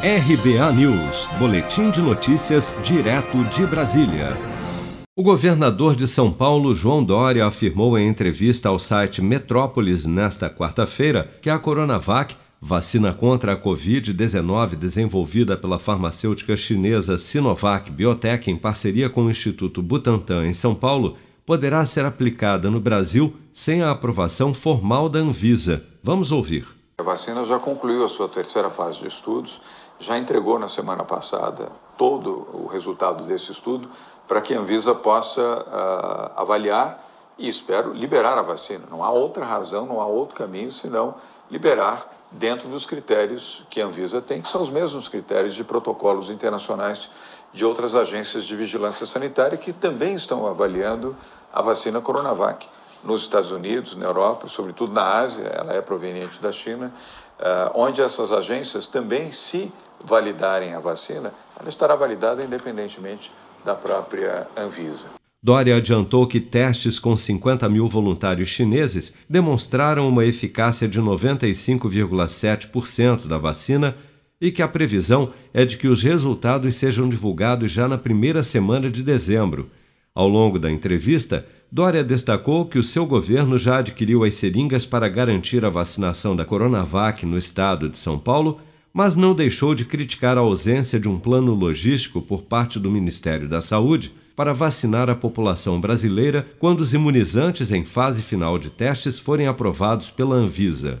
RBA News, Boletim de Notícias, direto de Brasília. O governador de São Paulo, João Dória, afirmou em entrevista ao site Metrópolis nesta quarta-feira que a Coronavac, vacina contra a Covid-19 desenvolvida pela farmacêutica chinesa Sinovac Biotech em parceria com o Instituto Butantan em São Paulo, poderá ser aplicada no Brasil sem a aprovação formal da Anvisa. Vamos ouvir. A vacina já concluiu a sua terceira fase de estudos já entregou na semana passada todo o resultado desse estudo para que a Anvisa possa uh, avaliar e, espero, liberar a vacina. Não há outra razão, não há outro caminho senão liberar dentro dos critérios que a Anvisa tem, que são os mesmos critérios de protocolos internacionais de outras agências de vigilância sanitária que também estão avaliando a vacina Coronavac. Nos Estados Unidos, na Europa, sobretudo na Ásia, ela é proveniente da China, uh, onde essas agências também se validarem a vacina, ela estará validada independentemente da própria Anvisa. Dória adiantou que testes com 50 mil voluntários chineses demonstraram uma eficácia de 95,7% da vacina e que a previsão é de que os resultados sejam divulgados já na primeira semana de dezembro. Ao longo da entrevista, Dória destacou que o seu governo já adquiriu as seringas para garantir a vacinação da Coronavac no estado de São Paulo mas não deixou de criticar a ausência de um plano logístico por parte do Ministério da Saúde para vacinar a população brasileira quando os imunizantes em fase final de testes forem aprovados pela Anvisa.